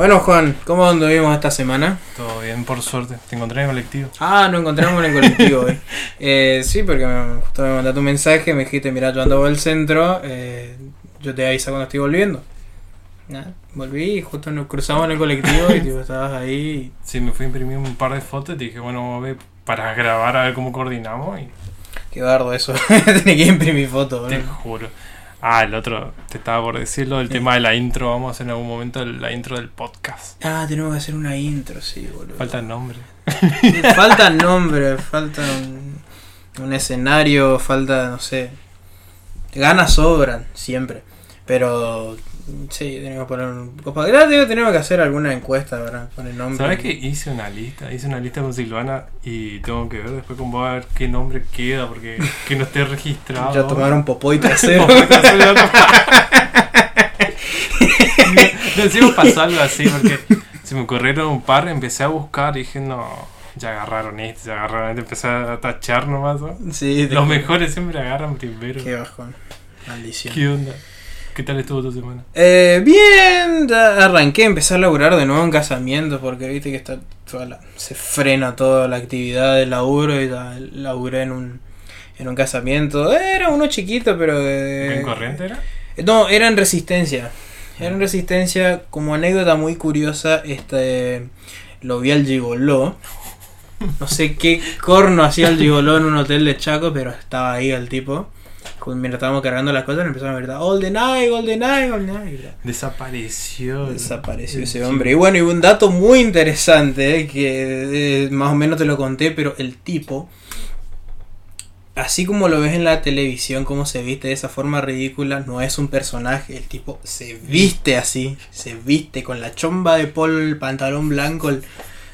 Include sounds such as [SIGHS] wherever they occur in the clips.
Bueno, Juan, ¿cómo anduvimos esta semana? Todo bien, por suerte. Te encontré en el colectivo. Ah, nos encontramos en el colectivo hoy. [LAUGHS] Eh, sí, porque me, justo me mandaste un mensaje, me dijiste, mira, yo ando al centro, eh, yo te aviso cuando estoy volviendo. Nada, volví y justo nos cruzamos en el colectivo y tipo, estabas ahí. Sí, me fui a imprimir un par de fotos y te dije, bueno, vamos a ver para grabar a ver cómo coordinamos. Y Qué bardo eso, [LAUGHS] tenés que imprimir fotos. te juro. Ah, el otro, te estaba por decirlo, el Sí. tema de la intro. Vamos a hacer en algún momento la intro del podcast. Ah, tenemos que hacer una intro, sí, boludo. Falta el nombre. [LAUGHS] Falta nombre, falta un, un escenario, falta, no sé. Ganas sobran, siempre. Pero, sí, tenemos que poner un. Copa digo, tenemos que hacer alguna encuesta para poner nombre. ¿Sabes que hice una lista? Hice una lista con Silvana y tengo que ver después con vos a ver qué nombre queda porque [LAUGHS] que no esté registrado. Ya tomaron popó y [LAUGHS] trasero. No sé si pasó algo así porque se me ocurrieron un par, empecé a buscar y dije, no, ya agarraron este, ya agarraron este, empecé a tachar nomás. ¿no? sí, Los mejores siempre agarran primero. Qué bajón. Maldición. ¿Qué onda? ¿Qué tal estuvo tu semana? Eh, bien, arranqué, empecé a laburar de nuevo en casamiento porque viste que está toda la- se frena toda la actividad del laburo y ya laburé en un, en un casamiento. Era uno chiquito, pero... de- ¿En corriente era? No, era en resistencia. Era en resistencia, como anécdota muy curiosa, este lo vi al gigoló. No sé qué corno hacía el gigoló en un hotel de Chaco, pero estaba ahí el tipo. Mientras estábamos cargando las cosas, empezaron a gritar, All the night, all the night, all the night. Y ya. Desapareció. Desapareció ese hombre. Y bueno, y un dato muy interesante, eh, que eh, más o menos te lo conté, pero el tipo, así como lo ves en la televisión, como se viste de esa forma ridícula, no es un personaje, el tipo se viste así, se viste con la chomba de polo, el pantalón blanco, el,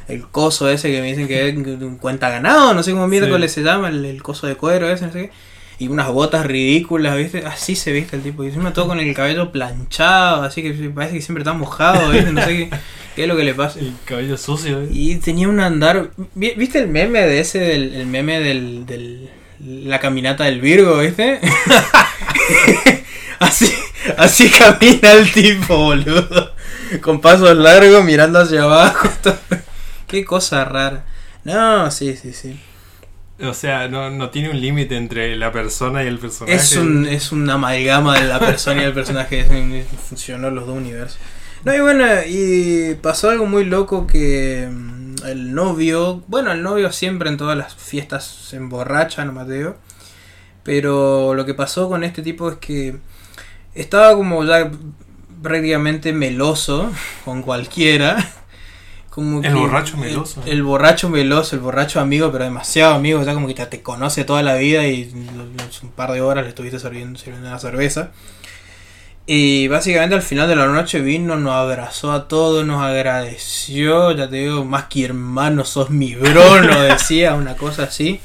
el coso ese que me dicen que es un cuenta ganado, no sé cómo miércoles se llama, el, el coso de cuero ese, no sé qué. Y unas botas ridículas, ¿viste? Así se viste el tipo. Y encima todo con el cabello planchado, así que parece que siempre está mojado, ¿viste? No sé qué, qué es lo que le pasa. El cabello sucio. ¿eh? Y tenía un andar. ¿vi- ¿Viste el meme de ese? Del, el meme del, del. La caminata del Virgo, ¿viste? [LAUGHS] así, así camina el tipo, boludo. Con pasos largos, mirando hacia abajo. [LAUGHS] todo. Qué cosa rara. No, sí, sí, sí. O sea, no, no tiene un límite entre la persona y el personaje. Es un, es una amalgama de la persona y el personaje. funcionó los dos universos. No, y bueno, y pasó algo muy loco que mm, el novio, bueno, el novio siempre en todas las fiestas se emborracha, no Mateo. Pero lo que pasó con este tipo es que estaba como ya prácticamente meloso con cualquiera. Como El que- borracho meloso. El, el borracho meloso, el borracho amigo, pero demasiado amigo, ya como que ya te conoce toda la vida y un par de horas le estuviste sirviendo, sirviendo una cerveza. Y básicamente al final de la noche vino, nos abrazó a todos, nos agradeció, ya te digo, más que hermano, sos mi bro, nos [LAUGHS] decía, una cosa así.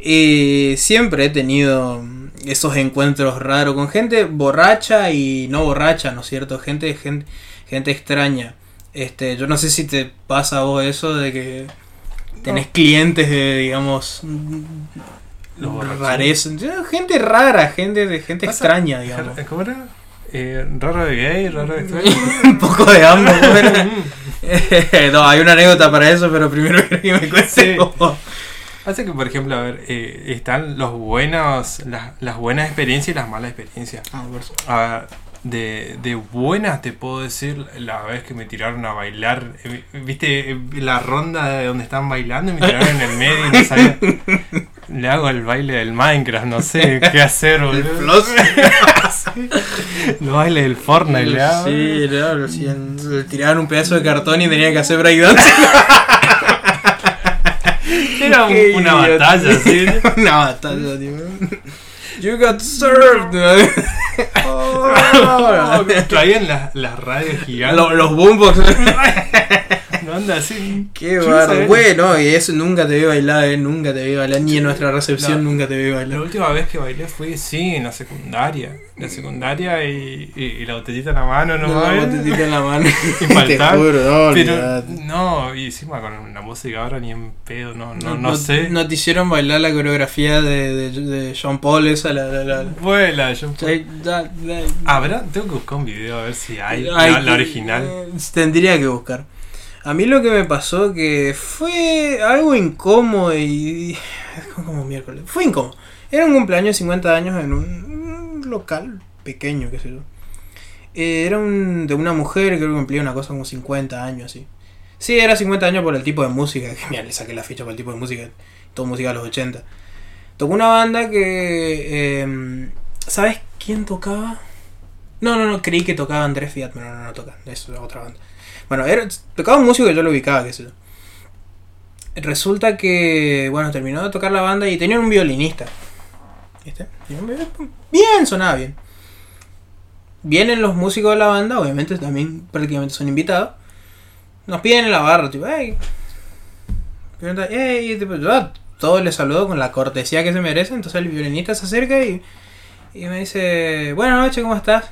Y siempre he tenido esos encuentros raros con gente borracha y no borracha, ¿no es cierto? Gente, gente, gente extraña. Este, yo no sé si te pasa a vos eso de que tenés clientes de, digamos, Los borrachos. rareza. Gente rara, gente de gente Pasa- extraña, digamos. ¿Cómo era? Eh, raro de gay, raro de extraño. [LAUGHS] Un poco de ambos. bueno. [LAUGHS] no, hay una anécdota para eso, pero primero quiero que me cuentes Sí. Hace que, por ejemplo, a ver, eh, están los buenos, las, las buenas experiencias y las malas experiencias. Ah, por supuesto. A ver, de, de buenas te puedo decir la vez que me tiraron a bailar. eh, ¿Viste eh, la ronda de donde están bailando y me tiraron en el medio y no sabía? [LAUGHS] Le hago el baile del Minecraft, no sé qué hacer, El boludo. floss. [LAUGHS] Los bailes del Fortnite le hago. Sí, hacían- le tiraban un pedazo de cartón y tenía que hacer breakdance. [LAUGHS] Era un- una batalla, ¿sí? una batalla, tío. You got served. Oh. [LAUGHS] Traían las, las radios gigantes. Los, los boombox. [LAUGHS] No, onda así. Qué sabía- Bueno, y eso nunca te vi bailar, eh, nunca te vi bailar, ni en nuestra recepción La- nunca te vi La bailar. última vez que bailé fue, sí, en la secundaria. La secundaria y, y, y la botellita en la mano, ¿no? No, ¿eh? botellita en la mano. [LAUGHS] [LAUGHS] te Infaltable. juro, no, Pero olvidate. no, y encima con la música ahora ni en pedo, no, no, no, sé. No te hicieron bailar la coreografía de, de, de Sean Paul, esa, la. la, la- Vuela, la- la- la- Habrá, tengo que buscar un video a ver si hay, Ay, la, la que- original. eh, Tendría que buscar. A mí lo que me pasó que fue algo incómodo y... como miércoles. Fue incómodo. Era un cumpleaños de 50 años en un, un local pequeño, qué sé yo. Eh, era un, de una mujer que creo que cumplía una cosa como 50 años, así. Sí, era 50 años por el tipo de música. [LAUGHS] Que, mira, le saqué la ficha por el tipo de música. Todo música de los 80. Tocó una banda que... eh, ¿Sabes quién tocaba? No, no, no, creí que tocaba Andrés Fiat, pero no, no, no toca, es otra banda. Bueno, era, tocaba un músico que yo lo ubicaba, qué sé yo. Resulta que, bueno, terminó de tocar la banda y tenían un violinista. ¿Viste? Tenía Bien, sonaba bien. Vienen los músicos de la banda, obviamente también prácticamente son invitados. Nos piden en la barra, tipo, hey. Hey, tipo, yo a todos les saludo con la cortesía que se merece. Entonces el violinista se acerca y, y me dice, buenas noches, ¿cómo estás?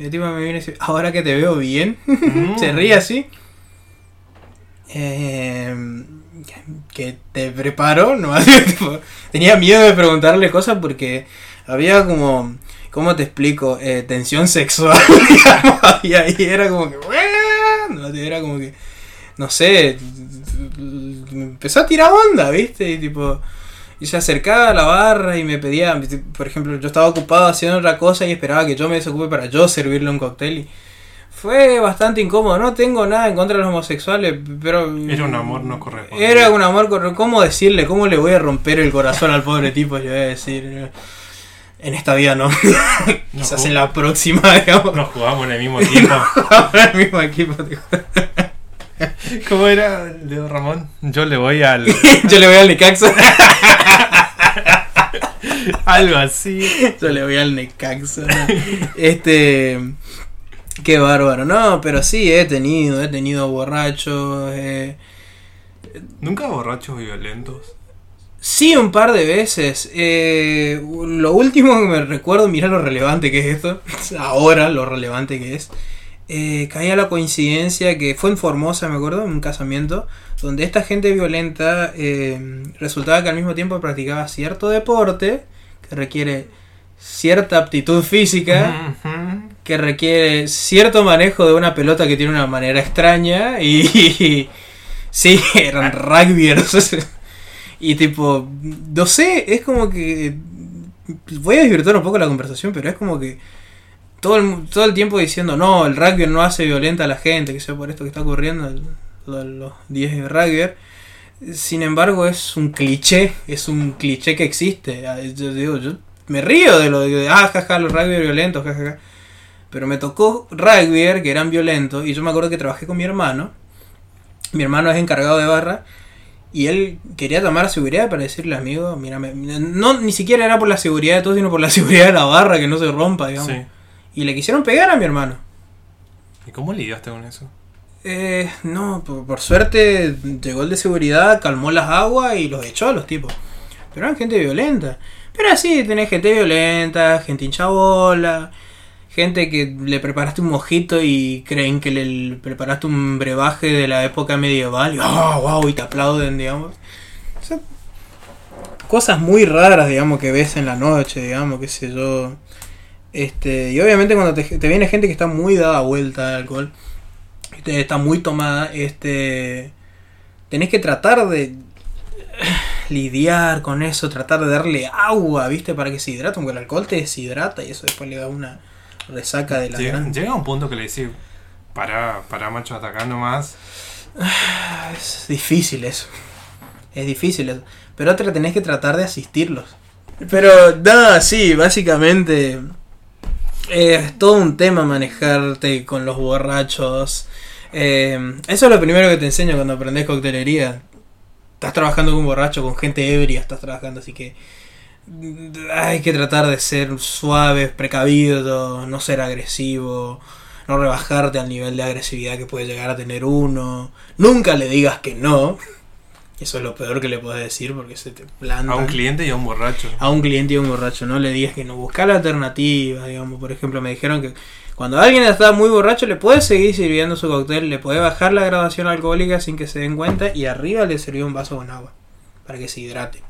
Y el tipo me viene y dice, ahora que te veo bien. [LAUGHS] Se ríe así. Eh, que te preparo, no [LAUGHS] tenía miedo de preguntarle cosas porque había como, ¿cómo te explico? Eh, tensión sexual, [LAUGHS] y ahí era como que, bueno, era como que, no sé, empezó a tirar onda, ¿viste? Y tipo, y se acercaba a la barra y me pedía, por ejemplo, yo estaba ocupado haciendo otra cosa y esperaba que yo me desocupe para yo servirle un cóctel y fue bastante incómodo. No tengo nada en contra de los homosexuales, pero... Era un amor no correspondido. Era un amor corre- ¿Cómo decirle? ¿Cómo le voy a romper el corazón al pobre tipo? Yo voy a decir... En esta vida no. [LAUGHS] Quizás en la próxima, digamos. Nos jugamos en el mismo equipo. [LAUGHS] el mismo equipo. [LAUGHS] ¿Cómo era, Leo Ramón? Yo le voy al. [LAUGHS] Yo le voy al Necaxa. [LAUGHS] algo así. Yo le voy al Necaxa. Este. Qué bárbaro. No, pero sí, he tenido. He tenido borrachos. eh, Nunca borrachos violentos. Sí, un par de veces. Eh, lo último que me recuerdo, mira lo relevante que es esto. Ahora lo relevante que es. Eh, caía la coincidencia que fue en Formosa, me acuerdo, en un casamiento, donde esta gente violenta eh, resultaba que al mismo tiempo practicaba cierto deporte que requiere cierta aptitud física, que requiere cierto manejo de una pelota que tiene una manera extraña y, [LAUGHS] sí, eran rugbyers. y tipo, no sé, es como que voy a desvirtuar un poco la conversación, pero es como que todo el, todo el tiempo diciendo, no, el rugby no hace violenta a la gente, que sea por esto que está ocurriendo, los 10 de rugby. Sin embargo, es un cliché, es un cliché que existe. Ah, Yo digo, yo me río de lo de, ah, jaja, los rugby violentos, jajaja. Pero me tocó rugby que eran violentos y yo me acuerdo que trabajé con mi hermano. Mi hermano es encargado de barra y él quería tomar seguridad para decirle, amigo, mira, no, ni siquiera era por la seguridad de todos, sino por la [LAUGHS] seguridad de la barra, que no se rompa, digamos. Y le quisieron pegar a mi hermano. ¿Y cómo lidiaste con eso? Eh, no, por, por suerte llegó el de seguridad, calmó las aguas y los echó a los tipos. Pero eran gente violenta. Pero así, tenés gente violenta, gente hinchabola, gente que le preparaste un mojito y creen que le preparaste un brebaje de la época medieval y ¡oh, wow! y te aplauden, digamos. O sea, cosas muy raras, digamos, que ves en la noche, digamos, qué sé yo. Este, y obviamente cuando te, te viene gente que está muy dada vuelta al alcohol, este, está muy tomada, este, tenés que tratar de [SIGHS] lidiar con eso, tratar de darle agua, ¿viste? Para que se hidrate, porque el alcohol te deshidrata y eso después le da una resaca de la Llega, gran... llega un punto que le decís, para, para macho, atacando más. [SIGHS] Es difícil eso. Es difícil eso. Pero otra tenés que tratar de asistirlos. Pero nada, sí, básicamente eh, es todo un tema manejarte con los borrachos. Eh, eso es lo primero que te enseño cuando aprendes coctelería. Estás trabajando con un borracho, con gente ebria, estás trabajando, así que mm, hay que tratar de ser suaves, precavidos, no ser agresivo. no rebajarte al nivel de agresividad que puede llegar a tener uno. Nunca le digas que no. Eso es lo peor que le puedes decir porque se te planta. A un cliente y a un borracho. A un cliente y a un borracho. No le digas que no. Busca la alternativa, digamos. Por ejemplo, me dijeron que cuando alguien está muy borracho le puede seguir sirviendo su cóctel, le puede bajar la graduación alcohólica sin que se den cuenta y arriba le sirvió un vaso con agua para que se hidrate.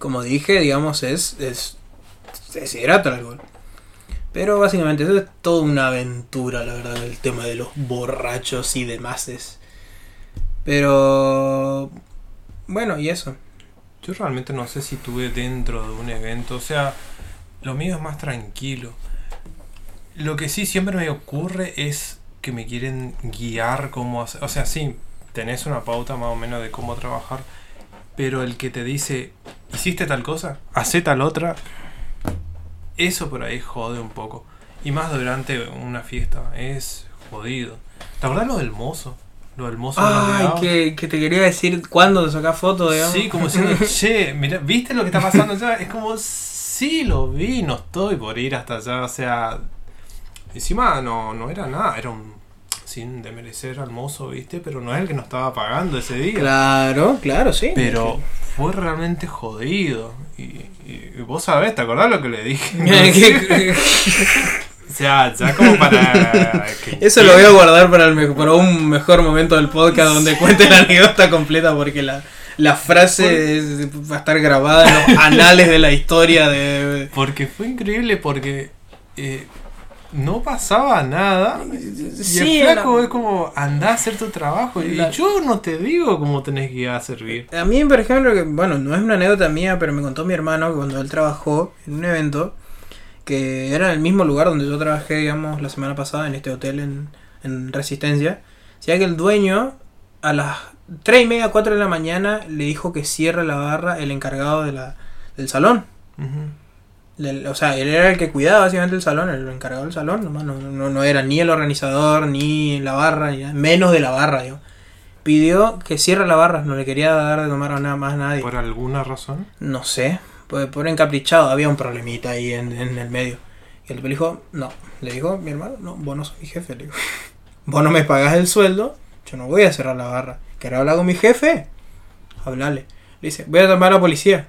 Como dije, digamos, es, es se deshidrata el alcohol. Pero básicamente eso es toda una aventura, la verdad, el tema de los borrachos y demás. Es. Pero. Bueno, y eso. Yo realmente no sé si tuve dentro de un evento, o sea, lo mío es más tranquilo. Lo que sí siempre me ocurre es que me quieren guiar cómo hacer, o sea, sí, tenés una pauta más o menos de cómo trabajar, pero el que te dice, hiciste tal cosa, hace tal otra, eso por ahí jode un poco. Y más durante una fiesta, es jodido. ¿Te acuerdas lo del mozo? Lo los Ay, que, que te quería decir cuándo te sacás fotos, digamos. Sí, como diciendo, [LAUGHS] che, mira, ¿viste lo que está pasando allá? Es como, sí, lo vi, no estoy por ir hasta allá, o sea, encima no, no era nada, era un, sin demerecer al mozo, ¿viste? Pero no es el que nos estaba pagando ese día. Claro, claro, sí. Pero fue realmente jodido. Y, y- y vos sabés, ¿te acordás lo que le dije? [LAUGHS] [LAUGHS] O sea, ya como para... [LAUGHS] Eso lo voy a guardar para, el me- para un mejor momento del podcast donde cuente la anécdota completa porque la, la frase es- va a estar grabada en los [LAUGHS] anales de la historia de... Porque fue increíble porque eh, no pasaba nada. Y Sí, el flaco la- es como, anda a hacer tu trabajo. Y La- yo no te digo cómo tenés que ir a servir. A mí, por ejemplo, que, bueno, no es una anécdota mía, pero me contó mi hermano que cuando él trabajó en un evento, que era en el mismo lugar donde yo trabajé, digamos, la semana pasada, en este hotel en, en Resistencia, decía que el dueño a las 3 y media, 4 de la mañana le dijo que cierre la barra el encargado de la, del salón. O sea, él era el que cuidaba básicamente el salón, el encargado del salón, nomás no, no, no era ni el organizador, ni la barra, ni nada, menos de la barra, digo. Pidió que cierre la barra, no le quería dar de tomar a nada más a nadie. Por alguna razón. No sé, por, por encaprichado, había un problemita ahí en, en el medio. Y el tipo le dijo, no, le dijo mi hermano, no, vos no sos mi jefe, le dijo. [LAUGHS] Vos no me pagás el sueldo, yo no voy a cerrar la barra. ¿Querés hablar con mi jefe? Hablale. Le dice, voy a llamar a la policía.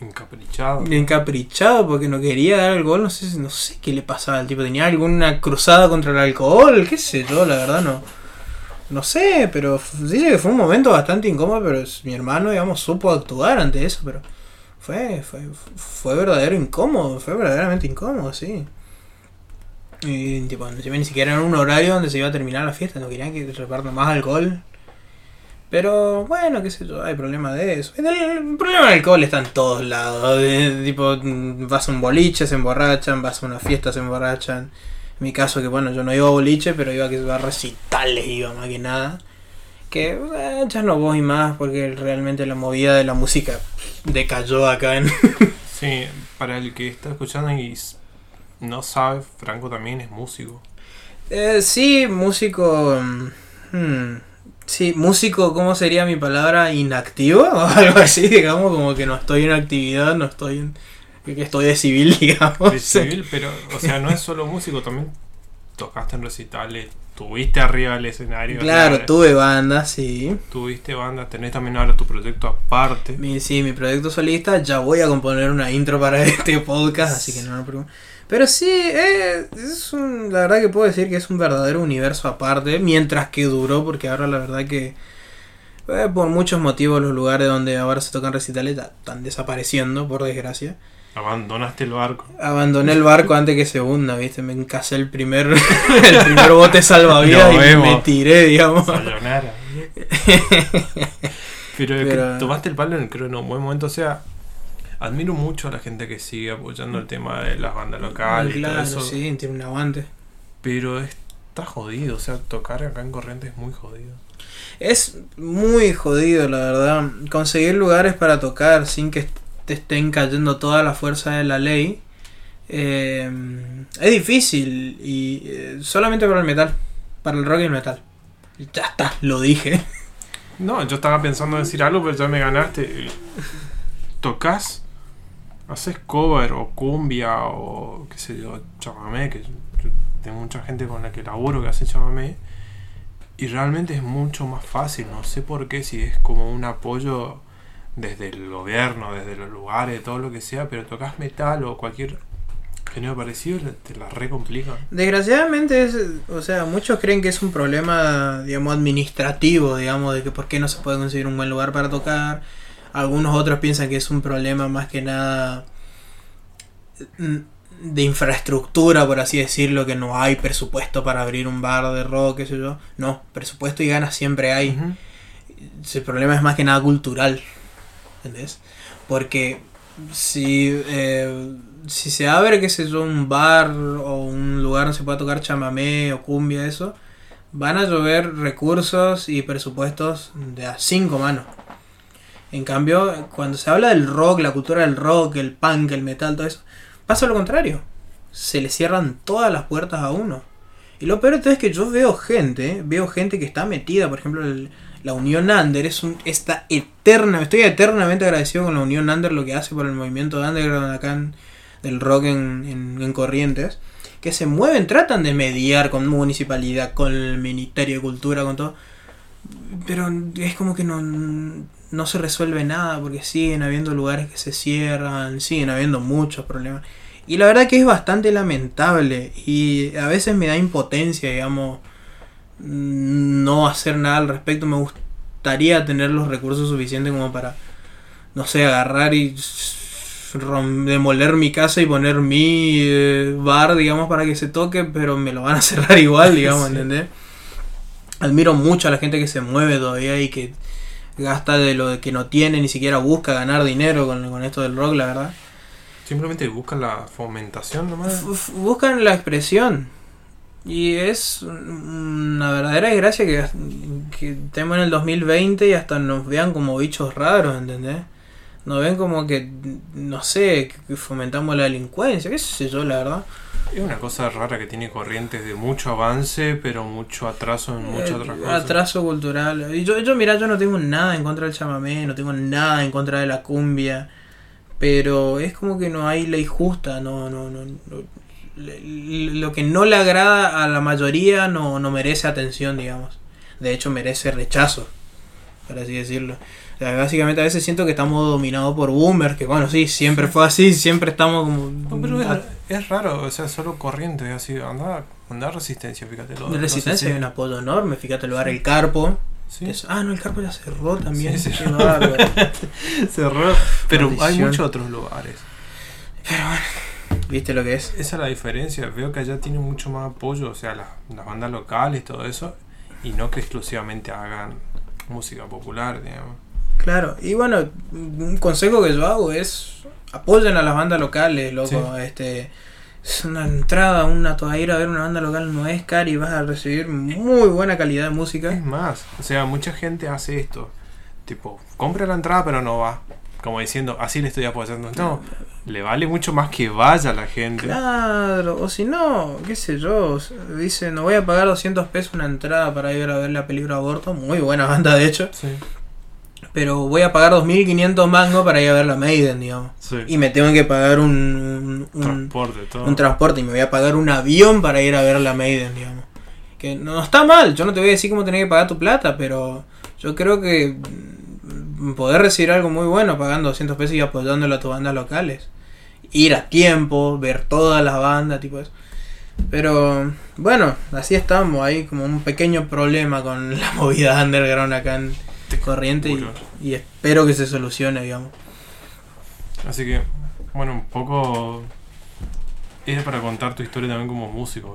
Encaprichado. Encaprichado porque no quería dar gol, no sé, no sé qué le pasaba al tipo. Tenía alguna cruzada contra el alcohol, qué sé yo, la verdad no. No sé, pero dice que fue un momento bastante incómodo, pero mi hermano, digamos, supo actuar ante eso, pero fue, fue, fue verdadero incómodo, fue verdaderamente incómodo, sí. Y tipo, ni siquiera era un horario donde se iba a terminar la fiesta, no querían que repartan más alcohol. Pero bueno, qué sé yo, hay problema de eso. El, problema del alcohol está en todos lados. de- tipo, vas a un boliche, se emborrachan, vas a una fiesta, se emborrachan. En mi caso, que bueno, yo no iba a boliche, pero iba a, que- a recitales, iba más que nada. Que eh, ya no voy más porque realmente la movida de la música decayó acá en... [LAUGHS] Sí, para el que está escuchando y no sabe, Franco también es músico. Eh, sí, músico... mm, hmm, sí, músico, ¿cómo sería mi palabra? ¿Inactivo? [LAUGHS] O algo así, digamos, como que no estoy en actividad, no estoy en... que estoy de civil, [LAUGHS] digamos. De civil, pero, o sea, no es solo músico, también tocaste en recitales, tuviste arriba del escenario. Claro, tuve banda, sí. Tuviste banda, tenés también ahora tu proyecto aparte. Mi, sí, mi proyecto solista, ya voy a componer una intro para [LAUGHS] este podcast, así que no me preocupo. Pero sí, eh, es un, la verdad que puedo decir que es un verdadero universo aparte, mientras que duró, porque ahora la verdad que eh, por muchos motivos los lugares donde ahora se tocan recitales ya están desapareciendo, por desgracia. Abandonaste el barco. Abandoné el barco antes que se hunda, viste, me encasé el primer, [LAUGHS] el primer bote salvavidas y me tiré, digamos. Sayonara. [LAUGHS] Pero, que tomaste el palo en creo en un buen momento. O sea, admiro mucho a la gente que sigue apoyando el tema de las bandas locales y todo claro, eso. sí, tiene un aguante. Pero está jodido. O sea, tocar acá en Corrientes es muy jodido. Es muy jodido, la verdad. Conseguir lugares para tocar sin que estén cayendo toda la fuerza de la ley eh, es difícil. Y eh, solamente para el metal. Para el rock y el metal. Ya está, lo dije. No, yo estaba pensando en decir algo, pero ya me ganaste. ¿Tocas? ¿Haces cover o cumbia o qué sé yo, chamamé? Que yo- de mucha gente con la que laburo que hace chamamé. Y realmente es mucho más fácil, no sé por qué, si es como un apoyo desde el gobierno, desde los lugares, todo lo que sea, pero tocas metal o cualquier género parecido, te la re complica. Desgraciadamente, es, o sea, muchos creen que es un problema, digamos, administrativo, digamos, de que por qué no se puede conseguir un buen lugar para tocar. Algunos otros piensan que es un problema más que nada mm, de infraestructura, por así decirlo, que no hay presupuesto para abrir un bar de rock, qué sé yo. No, presupuesto y ganas siempre hay. El problema es más que nada cultural. ¿Entendés? Porque si, eh, si se abre, qué sé yo, un bar o un lugar donde se pueda tocar chamamé o cumbia, eso, van a llover recursos y presupuestos de a cinco manos. En cambio, cuando se habla del rock, la cultura del rock, el punk, el metal, todo eso, pasa lo contrario. Se le cierran todas las puertas a uno. Y lo peor es que yo veo gente, veo gente que está metida, por ejemplo, el- la Unión Under es un, está eterna, estoy eternamente agradecido con la Unión Under lo que hace por el movimiento de underground acá en- del rock en, en- en Corrientes, que se mueven, tratan de mediar con municipalidad, con el Ministerio de Cultura, con todo, pero es como que no, no se resuelve nada porque siguen habiendo lugares que se cierran, siguen habiendo muchos problemas. Y la verdad que es bastante lamentable y a veces me da impotencia, digamos, no hacer nada al respecto. Me gustaría tener los recursos suficientes como para, no sé, agarrar y demoler mi casa y poner mi eh, bar, digamos, para que se toque, pero me lo van a [LAUGHS] cerrar igual, digamos, Sí. ¿entendés? Admiro mucho a la gente que se mueve todavía y que gasta de lo que no tiene, ni siquiera busca ganar dinero con, con esto del rock, la verdad. Simplemente buscan la fomentación nomás. F- buscan la expresión. Y es una verdadera desgracia que, que estemos en el 2020 y hasta nos vean como bichos raros, ¿entendés? Nos ven como que, no sé, que fomentamos la delincuencia, qué sé yo, la verdad. Es una cosa rara que tiene corrientes de mucho avance, pero mucho atraso en muchas Eh, otras cosas. Atraso cultural. Y yo, yo, mira, yo no tengo nada en contra del chamamé, no tengo nada en contra de la cumbia. Pero es como que no hay ley justa, no, no, no, lo que no le agrada a la mayoría no, no merece atención, digamos. De hecho, merece rechazo, por así decirlo. O sea, básicamente a veces siento que estamos dominados por boomers, que bueno, sí, siempre fue así, siempre estamos como... No, pero es, es raro, o sea, solo corrientes, así, anda, anda resistencia, fíjate. Lo, de no sé resistencia si- hay un apoyo enorme, fíjate el bar El Carpo. Sí, es- ah, no, el Carpo ya cerró también. Sí, [LAUGHS] cerró. Pero hay muchos otros lugares. Pero bueno, ¿viste lo que es? Esa es la diferencia. Veo que allá tiene mucho más apoyo, o sea, las, las bandas locales, todo eso, y no que exclusivamente hagan música popular, digamos. Claro, y bueno, un consejo que yo hago es apoyen a las bandas locales, loco. Este es una entrada, una toda ir a ver una banda local no es cara y vas a recibir muy buena calidad de música. Es más, o sea, mucha gente hace esto. Tipo, compra la entrada pero no va. Como diciendo, así le estoy apoyando. No, le vale mucho más que vaya la gente. Claro, o si no, qué sé yo, dice, no voy a pagar 200 pesos una entrada para ir a ver la película Aborto, muy buena banda de hecho, Sí, pero voy a pagar 2.500 mangos para ir a ver la Maiden, digamos. sí. Y me tengo que pagar un, un, un- Transporte, todo. un transporte y me voy a pagar un avión para ir a ver la Maiden, digamos. Que no está mal, yo no te voy a decir cómo tenés que pagar tu plata, pero yo creo que mm, poder recibir algo muy bueno pagando 200 pesos y apoyándolo a tus bandas locales. Ir a tiempo, ver todas las bandas, tipo eso. Pero bueno, así estamos, hay como un pequeño problema con [LAUGHS] la movida underground acá en Corriente y, y espero que se solucione, digamos. Así que, bueno, un poco. Es para contar tu historia también como músico,